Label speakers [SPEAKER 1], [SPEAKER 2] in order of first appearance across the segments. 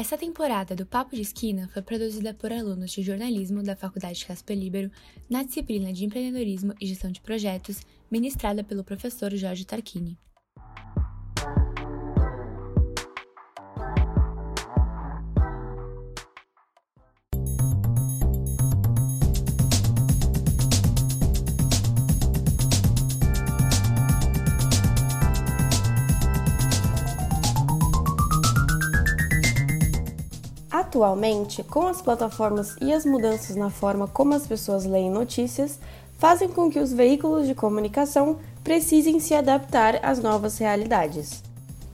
[SPEAKER 1] Essa temporada do Papo de Esquina foi produzida por alunos de jornalismo da Faculdade Casper Libero na disciplina de empreendedorismo e gestão de projetos, ministrada pelo professor Jorge Tarquini.
[SPEAKER 2] Atualmente, com as plataformas e as mudanças na forma como as pessoas leem notícias, fazem com que os veículos de comunicação precisem se adaptar às novas realidades.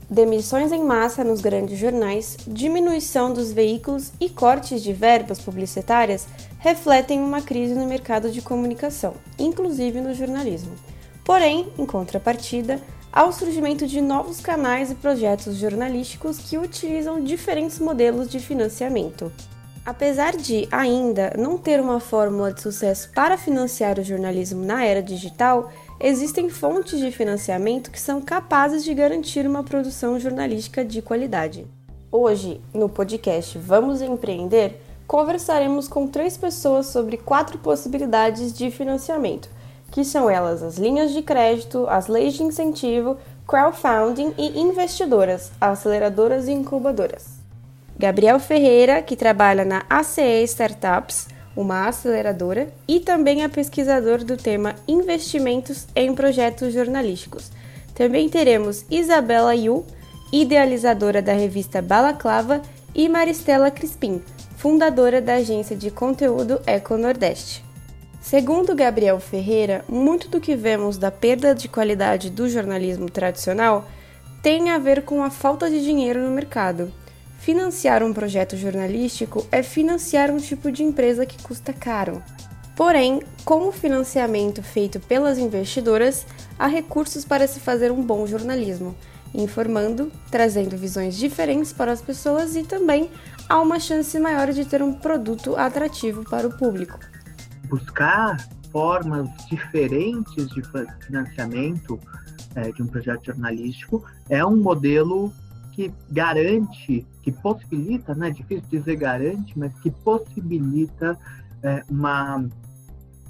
[SPEAKER 2] Demissões em massa nos grandes jornais, diminuição dos veículos e cortes de verbas publicitárias refletem uma crise no mercado de comunicação, inclusive no jornalismo. Porém, em contrapartida, ao surgimento de novos canais e projetos jornalísticos que utilizam diferentes modelos de financiamento. Apesar de ainda não ter uma fórmula de sucesso para financiar o jornalismo na era digital, existem fontes de financiamento que são capazes de garantir uma produção jornalística de qualidade. Hoje, no podcast Vamos Empreender, conversaremos com três pessoas sobre quatro possibilidades de financiamento que são elas as linhas de crédito, as leis de incentivo, crowdfunding e investidoras, aceleradoras e incubadoras. Gabriel Ferreira, que trabalha na ACE Startups, uma aceleradora, e também é pesquisador do tema Investimentos em Projetos Jornalísticos. Também teremos Isabela Yu, idealizadora da revista Balaclava, e Maristela Crispim, fundadora da agência de conteúdo Eco Nordeste. Segundo Gabriel Ferreira, muito do que vemos da perda de qualidade do jornalismo tradicional tem a ver com a falta de dinheiro no mercado. Financiar um projeto jornalístico é financiar um tipo de empresa que custa caro. Porém, com o financiamento feito pelas investidoras, há recursos para se fazer um bom jornalismo, informando, trazendo visões diferentes para as pessoas e também há uma chance maior de ter um produto atrativo para o público
[SPEAKER 3] buscar formas diferentes de financiamento é, de um projeto jornalístico é um modelo que garante, que possibilita, né, difícil dizer garante, mas que possibilita é, uma,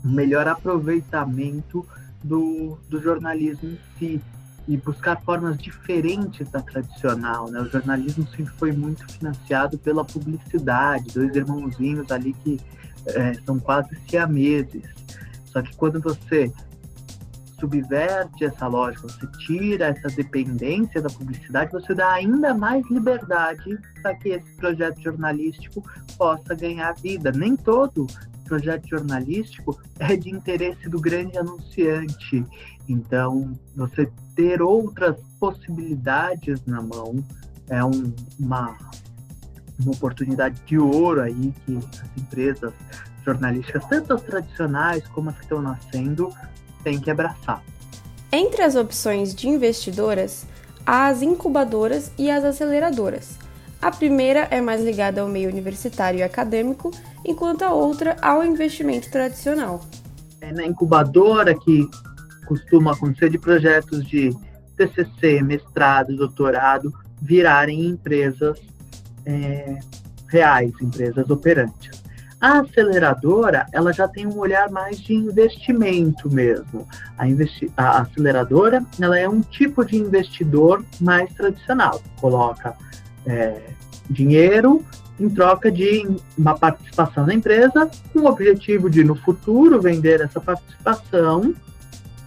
[SPEAKER 3] um melhor aproveitamento do, do jornalismo em si e buscar formas diferentes da tradicional. Né? O jornalismo sempre foi muito financiado pela publicidade, dois irmãozinhos ali que é, são quase siameses. Só que quando você subverte essa lógica, você tira essa dependência da publicidade, você dá ainda mais liberdade para que esse projeto jornalístico possa ganhar vida. Nem todo projeto jornalístico é de interesse do grande anunciante. Então, você ter outras possibilidades na mão é um, uma, uma oportunidade de ouro aí que as empresas jornalísticas, tanto as tradicionais como as que estão nascendo, têm que abraçar.
[SPEAKER 2] Entre as opções de investidoras, há as incubadoras e as aceleradoras. A primeira é mais ligada ao meio universitário e acadêmico, enquanto a outra ao investimento tradicional.
[SPEAKER 3] É na incubadora que costuma acontecer de projetos de TCC, mestrado, doutorado virarem empresas é, reais, empresas operantes. A aceleradora, ela já tem um olhar mais de investimento mesmo. A, investi a aceleradora, ela é um tipo de investidor mais tradicional. Coloca é, dinheiro em troca de uma participação na empresa, com o objetivo de, no futuro, vender essa participação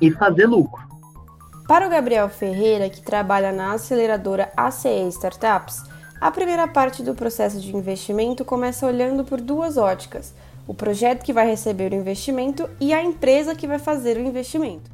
[SPEAKER 3] e fazer lucro.
[SPEAKER 2] Para o Gabriel Ferreira, que trabalha na aceleradora ACE Startups, a primeira parte do processo de investimento começa olhando por duas óticas: o projeto que vai receber o investimento e a empresa que vai fazer o investimento.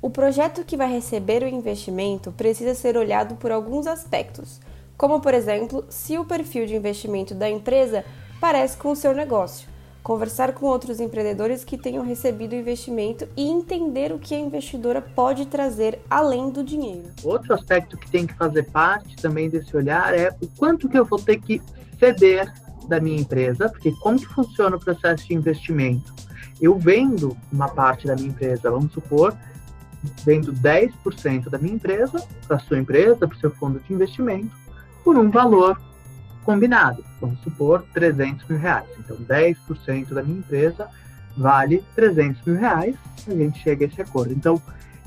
[SPEAKER 2] O projeto que vai receber o investimento precisa ser olhado por alguns aspectos, como por exemplo, se o perfil de investimento da empresa parece com o seu negócio conversar com outros empreendedores que tenham recebido investimento e entender o que a investidora pode trazer além do dinheiro.
[SPEAKER 3] Outro aspecto que tem que fazer parte também desse olhar é o quanto que eu vou ter que ceder da minha empresa, porque como que funciona o processo de investimento? Eu vendo uma parte da minha empresa, vamos supor, vendo 10% da minha empresa para sua empresa, para o seu fundo de investimento, por um valor combinado. Vamos supor 300 mil reais. Então, 10% da minha empresa vale 300 mil reais. A gente chega a esse acordo. Então,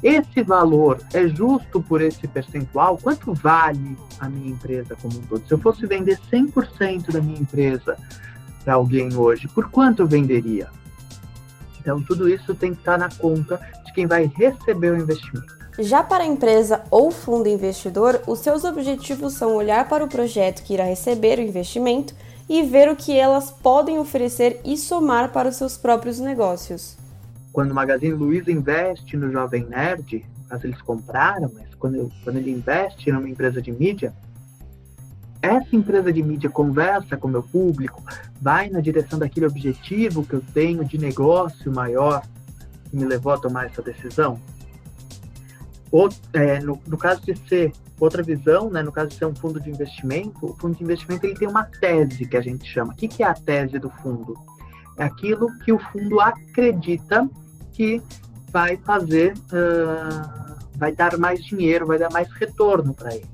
[SPEAKER 3] esse valor é justo por esse percentual? Quanto vale a minha empresa como um todo? Se eu fosse vender 100% da minha empresa para alguém hoje, por quanto eu venderia? Então, tudo isso tem que estar na conta de quem vai receber o investimento.
[SPEAKER 2] Já para a empresa ou fundo investidor, os seus objetivos são olhar para o projeto que irá receber o investimento e ver o que elas podem oferecer e somar para os seus próprios negócios
[SPEAKER 3] quando o Magazine Luiza investe no Jovem Nerd, mas eles compraram, mas quando, quando ele investe numa empresa de mídia, essa empresa de mídia conversa com o meu público, vai na direção daquele objetivo que eu tenho de negócio maior que me levou a tomar essa decisão? É, no, no, caso de ser outra visão, né, no caso de ser um fundo de investimento, o fundo de investimento ele tem uma tese que a gente chama. O que, que é a tese do fundo? É aquilo que o fundo acredita que vai fazer, uh, vai dar mais dinheiro, vai dar mais retorno para ele.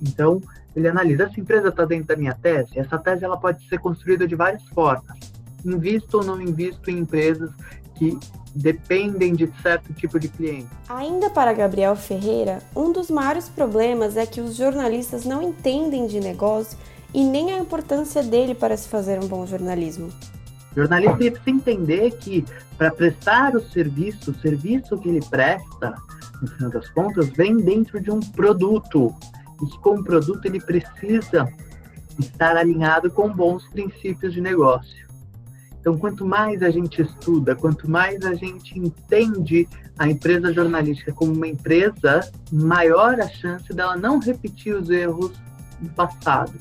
[SPEAKER 3] Então, ele analisa, essa empresa está dentro da minha tese? Essa tese ela pode ser construída de várias formas. Invisto ou não invisto em empresas que dependem de certo tipo de cliente.
[SPEAKER 2] Ainda para Gabriel Ferreira, um dos maiores problemas é que os jornalistas não entendem de negócio e nem a importância dele para se fazer um bom jornalismo.
[SPEAKER 3] O jornalista precisa entender que, para prestar o serviço, o serviço que ele presta, no final das contas, vem dentro de um produto. E que, com o produto, ele precisa estar alinhado com bons princípios de negócio. Então, quanto mais a gente estuda, quanto mais a gente entende a empresa jornalística como uma empresa, maior a chance dela não repetir os erros do passado.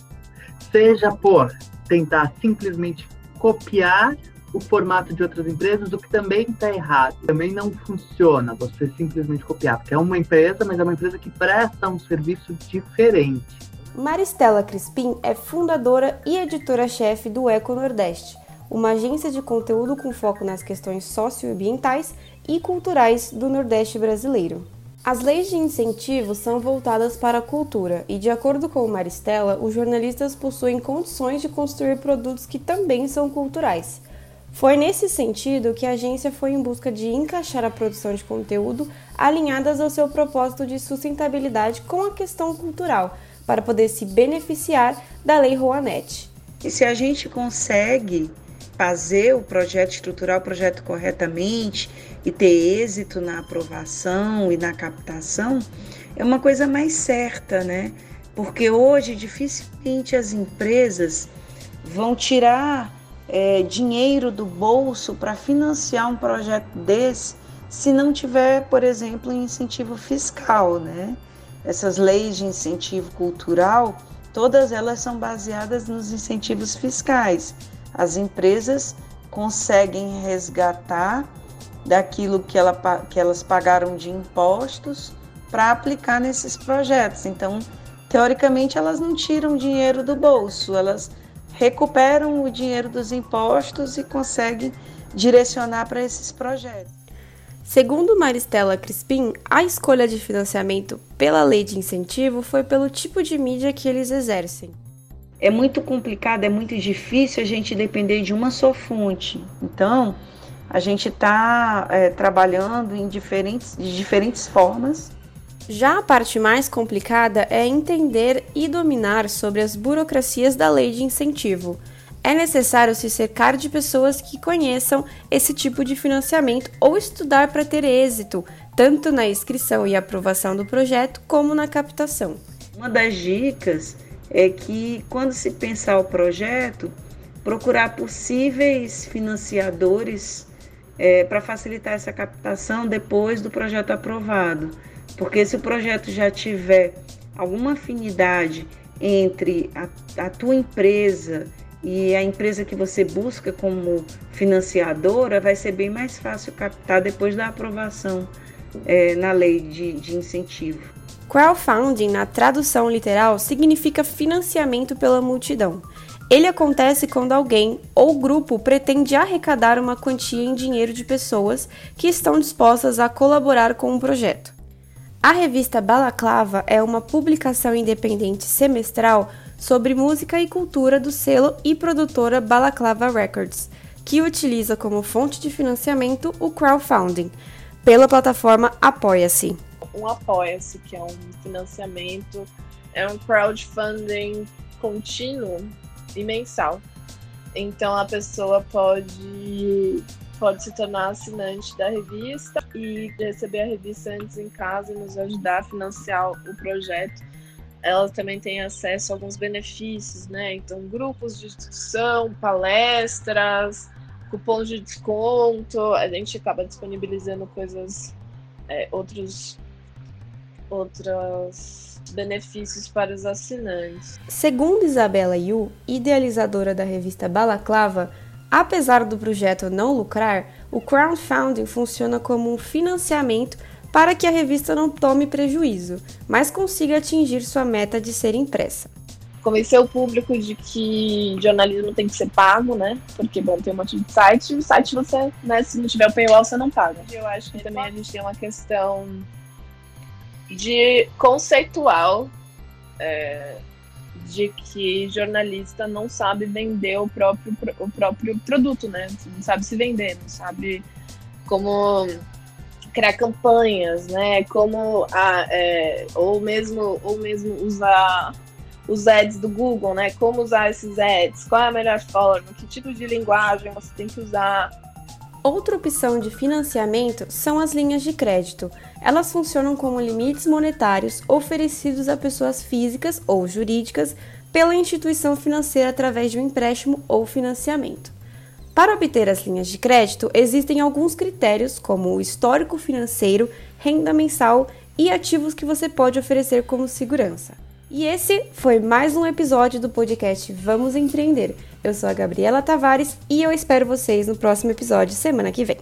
[SPEAKER 3] Seja por tentar simplesmente copiar o formato de outras empresas, o que também está errado. Também não funciona você simplesmente copiar, porque é uma empresa, mas é uma empresa que presta um serviço diferente.
[SPEAKER 2] Maristela Crispim é fundadora e editora-chefe do Eco Nordeste, uma agência de conteúdo com foco nas questões socioambientais e culturais do Nordeste brasileiro. As leis de incentivo são voltadas para a cultura e, de acordo com Maristela, os jornalistas possuem condições de construir produtos que também são culturais. Foi nesse sentido que a agência foi em busca de encaixar a produção de conteúdo alinhadas ao seu propósito de sustentabilidade com a questão cultural, para poder se beneficiar da Lei Rouanet.
[SPEAKER 4] E se a gente consegue fazer o projeto, estruturar o projeto corretamente e ter êxito na aprovação e na captação, é uma coisa mais certa, né? Porque hoje dificilmente as empresas vão tirar é, dinheiro do bolso para financiar um projeto desse se não tiver, por exemplo, um incentivo fiscal, né? Essas leis de incentivo cultural, todas elas são baseadas nos incentivos fiscais as empresas conseguem resgatar daquilo que, ela, que elas pagaram de impostos para aplicar nesses projetos. Então, teoricamente, elas não tiram dinheiro do bolso, elas recuperam o dinheiro dos impostos e conseguem direcionar para esses projetos.
[SPEAKER 2] Segundo Maristela Crispim, a escolha de financiamento pela lei de incentivo foi pelo tipo de mídia que eles exercem
[SPEAKER 4] é muito complicado, é muito difícil a gente depender de uma só fonte. Então, a gente está é, trabalhando em diferentes, de diferentes formas.
[SPEAKER 2] Já a parte mais complicada é entender e dominar sobre as burocracias da lei de incentivo. É necessário se cercar de pessoas que conheçam esse tipo de financiamento ou estudar para ter êxito, tanto na inscrição e aprovação do projeto como na captação.
[SPEAKER 4] Uma das dicas é que quando se pensar o projeto, procurar possíveis financiadores é, para facilitar essa captação depois do projeto aprovado. Porque se o projeto já tiver alguma afinidade entre a, a tua empresa e a empresa que você busca como financiadora, vai ser bem mais fácil captar depois da aprovação é, na lei de, de incentivo.
[SPEAKER 2] Crowdfunding, na tradução literal, significa financiamento pela multidão. Ele acontece quando alguém ou grupo pretende arrecadar uma quantia em dinheiro de pessoas que estão dispostas a colaborar com um projeto. A revista Balaclava é uma publicação independente semestral sobre música e cultura do selo e produtora Balaclava Records, que utiliza como fonte de financiamento o crowdfunding pela plataforma Apoia-se.
[SPEAKER 5] Um Apoia-se, que é um financiamento, é um crowdfunding contínuo e mensal. Então a pessoa pode pode se tornar assinante da revista e receber a revista antes em casa e nos ajudar a financiar o projeto. Ela também tem acesso a alguns benefícios, né? Então, grupos de discussão, palestras, cupons de desconto. A gente acaba disponibilizando coisas, é, outros, outros benefícios para os assinantes.
[SPEAKER 2] Segundo Isabela Yu, idealizadora da revista Balaclava, Apesar do projeto não lucrar, o crowdfunding funciona como um financiamento para que a revista não tome prejuízo, mas consiga atingir sua meta de ser impressa.
[SPEAKER 5] Convencer o público de que jornalismo tem que ser pago, né? Porque, bom, tem um monte de site, e o site você, né, se não tiver o paywall, você não paga. Eu acho que também a gente tem uma questão de conceitual é, de que jornalista não sabe vender o próprio, o próprio produto, né? Não sabe se vender, não sabe como criar campanhas, né? Como a, é, ou mesmo ou mesmo usar os ads do Google, né? Como usar esses ads? Qual é a melhor forma? Que tipo de linguagem você tem que usar?
[SPEAKER 2] Outra opção de financiamento são as linhas de crédito. Elas funcionam como limites monetários oferecidos a pessoas físicas ou jurídicas pela instituição financeira através de um empréstimo ou financiamento. Para obter as linhas de crédito, existem alguns critérios, como o histórico financeiro, renda mensal e ativos que você pode oferecer como segurança. E esse foi mais um episódio do podcast Vamos Empreender. Eu sou a Gabriela Tavares e eu espero vocês no próximo episódio semana que vem.